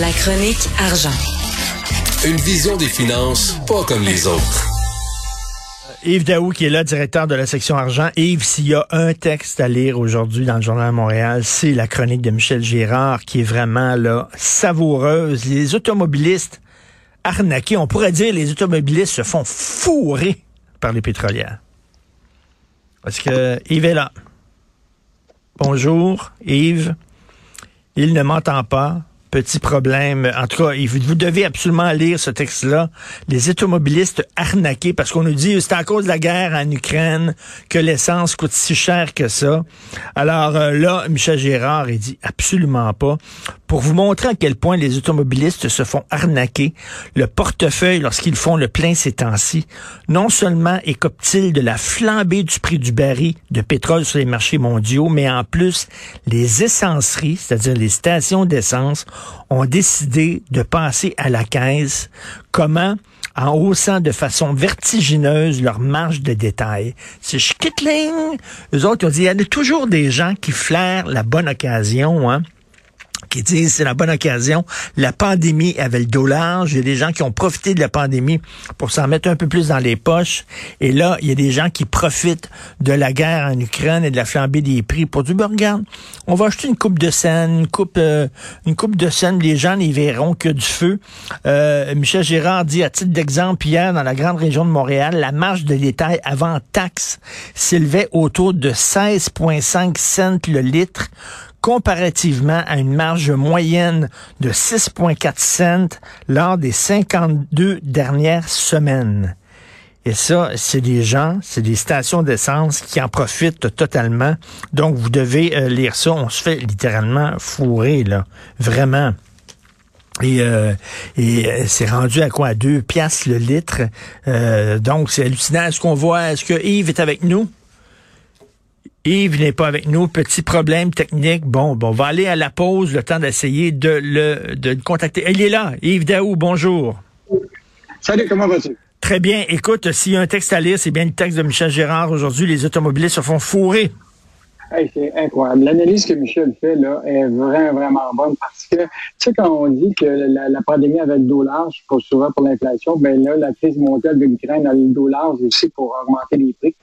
La chronique argent. Une vision des finances pas comme les autres. Yves Daou, qui est là, directeur de la section argent. Yves, s'il y a un texte à lire aujourd'hui dans le Journal de Montréal, c'est la chronique de Michel Girard, qui est vraiment là savoureuse. Les automobilistes arnaqués, on pourrait dire les automobilistes se font fourrer par les pétrolières. Parce que Yves est là. Bonjour, Yves. Il ne m'entend pas petit problème. En tout cas, vous devez absolument lire ce texte-là. Les automobilistes arnaqués, parce qu'on nous dit c'est à cause de la guerre en Ukraine que l'essence coûte si cher que ça. Alors euh, là, Michel Gérard, il dit absolument pas. Pour vous montrer à quel point les automobilistes se font arnaquer, le portefeuille, lorsqu'ils font le plein ces temps-ci, non seulement écope-t-il de la flambée du prix du baril de pétrole sur les marchés mondiaux, mais en plus, les essenceries, c'est-à-dire les stations d'essence, ont décidé de passer à la caisse. Comment? en haussant de façon vertigineuse leur marge de détail. C'est Schkittling. Eux autres ont dit, il y a toujours des gens qui flairent la bonne occasion, hein qui disent c'est la bonne occasion. La pandémie avait le dollar. Il y a des gens qui ont profité de la pandémie pour s'en mettre un peu plus dans les poches. Et là, il y a des gens qui profitent de la guerre en Ukraine et de la flambée des prix pour du burger. On va acheter une coupe de scène, une coupe, euh, une coupe de scène. Les gens n'y verront que du feu. Euh, Michel Gérard dit à titre d'exemple hier dans la grande région de Montréal, la marge de détail avant taxe s'élevait autour de 16,5 cents le litre comparativement à une marge moyenne de 6,4 cents lors des 52 dernières semaines. Et ça, c'est des gens, c'est des stations d'essence qui en profitent totalement. Donc, vous devez euh, lire ça. On se fait littéralement fourrer, là. Vraiment. Et, euh, euh, c'est rendu à quoi? À deux piastres le litre. donc, c'est hallucinant. Est-ce qu'on voit, est-ce que Yves est avec nous? Yves n'est pas avec nous. Petit problème technique. Bon, bon, on va aller à la pause, le temps d'essayer de le, de contacter. Il est là. Yves Daou, bonjour. Salut, comment vas-tu? Très bien. Écoute, s'il y a un texte à lire, c'est bien le texte de Michel Gérard. Aujourd'hui, les automobilistes se font fourrer. c'est incroyable. L'analyse que Michel fait là est vraiment, vraiment bonne parce que, tu sais, quand on dit que la, pandémie avait le dollar, je pas souvent pour l'inflation, ben là, la crise mondiale de l'Ukraine a le dollar aussi pour augmenter les prix.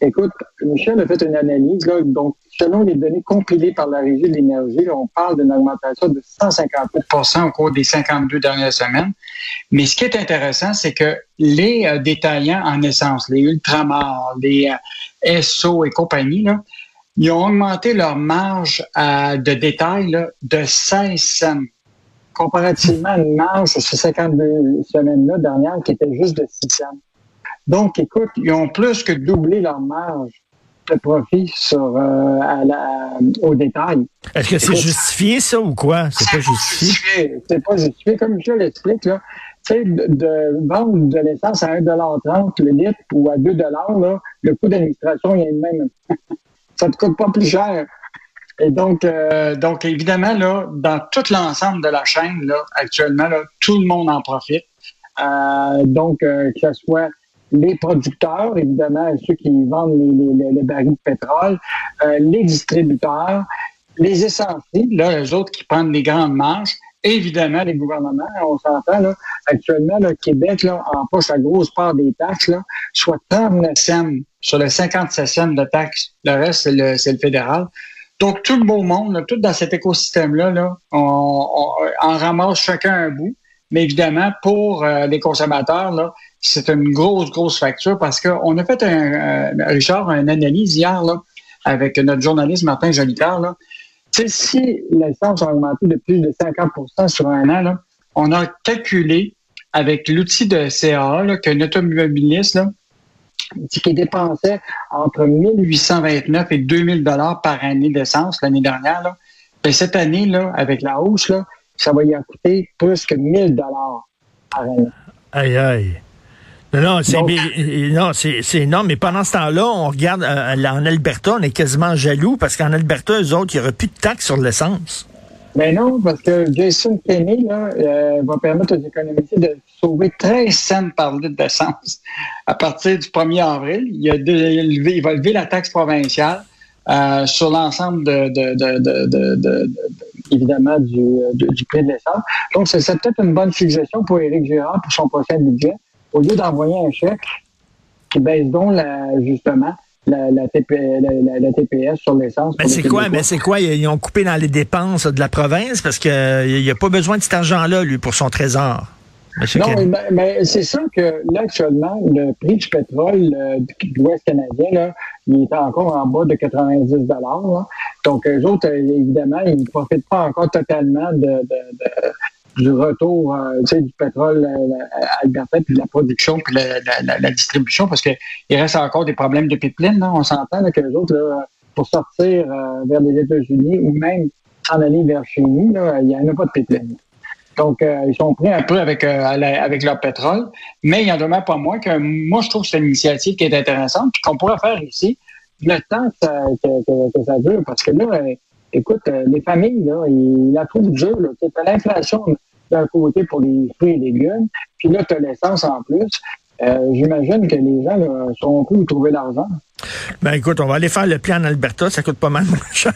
Écoute, Michel a fait une analyse. Là, donc, selon les données compilées par la Régie de l'énergie, on parle d'une augmentation de 158% au cours des 52 dernières semaines. Mais ce qui est intéressant, c'est que les euh, détaillants en essence, les Ultramar, les euh, SO et compagnie, là, ils ont augmenté leur marge euh, de détail là, de 16 cents comparativement à une marge sur ces 52 semaines-là dernières qui était juste de 6 cents. Donc, écoute, ils ont plus que doublé leur marge de profit sur euh, à la, au détail. Est-ce que c'est justifié ça ou quoi? C'est pas justifié. C'est pas justifié comme je l'explique là. Tu sais, de, vendre de l'essence à 1,30 le litre ou à 2 là, le coût d'administration il est le même. ça te coûte pas plus cher. Et donc, euh, donc évidemment là, dans tout l'ensemble de la chaîne là, actuellement là, tout le monde en profite. Euh, donc, que ce soit les producteurs, évidemment, ceux qui vendent les, les, barils de pétrole, euh, les distributeurs, les essentiels, là, les autres qui prennent les grandes marges, évidemment, les gouvernements, on s'entend, là, actuellement, le Québec, là, empoche la grosse part des taxes, là, soit 39 cents sur les 57 cents de taxes. Le reste, c'est le, le, fédéral. Donc, tout le beau monde, là, tout dans cet écosystème-là, là, on, on, ramasse chacun un bout. Mais évidemment, pour euh, les consommateurs, là, c'est une grosse, grosse facture parce qu'on a fait un, Richard, une analyse hier là, avec notre journaliste Martin Jolicoeur. Là. si l'essence a augmenté de plus de 50% sur un an, là, on a calculé avec l'outil de CAA qu'un automobiliste là, qui dépensait entre 1829 et 2000 dollars par année d'essence l'année dernière. Là. Et cette année, là, avec la hausse, là, ça va y coûter plus que 1000 dollars par année. Aïe, aïe. Non, c'est non, c'est énorme. Mais pendant ce temps-là, on regarde euh, en Alberta, on est quasiment jaloux parce qu'en Alberta, eux autres, il n'y aurait plus de taxes sur l'essence. Mais ben non, parce que Jason Kenney là, euh, va permettre aux économistes de sauver 13 cents par litre d'essence à partir du 1er avril. Il, a il va lever la taxe provinciale euh, sur l'ensemble de, de, évidemment du, du, prix de l'essence. Donc, c'est peut-être une bonne suggestion pour Éric Girard pour son prochain budget. Au lieu d'envoyer un chèque qui baisse donc justement la, TPS sur l'essence. Mais c'est quoi? Mais c'est quoi? Ils ont coupé dans les dépenses de la province parce qu'il n'y a pas besoin de cet argent-là, lui, pour son trésor. non, mais, c'est ça que là, actuellement, le prix du pétrole euh, de l'Ouest canadien, là, il est encore en bas de 90 Donc, eux autres, euh, évidemment, ils ne profitent pas encore totalement de du retour euh, du pétrole euh, à Alberta, puis de la production, puis la, distribution, parce qu'il reste encore des problèmes de pipeline. On s'entend que les autres, pour sortir euh, vers les États-Unis ou même en aller vers chez nous, il n'y en a pas de pipeline. Donc, ils sont pris un peu avec, avec leur pétrole, mais il en demeure pas moins que moi, je trouve que c'est une initiative qui est intéressante, qu'on pourrait faire ici, le temps que ça, dure, parce que là, écoute, les familles, là, ils la trouvent dur. Tu as l'inflation d'un côté pour les fruits et légumes, puis là, tu as l'essence en plus. Euh, j'imagine que les gens là, sont plus où trouver l'argent. Ben écoute, on va aller faire le plan en Alberta, ça coûte pas mal moins cher.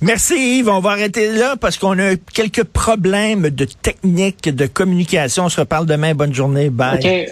Merci Yves, on va arrêter là parce qu'on a quelques problèmes de technique, de communication. On se reparle demain. Bonne journée. Bye.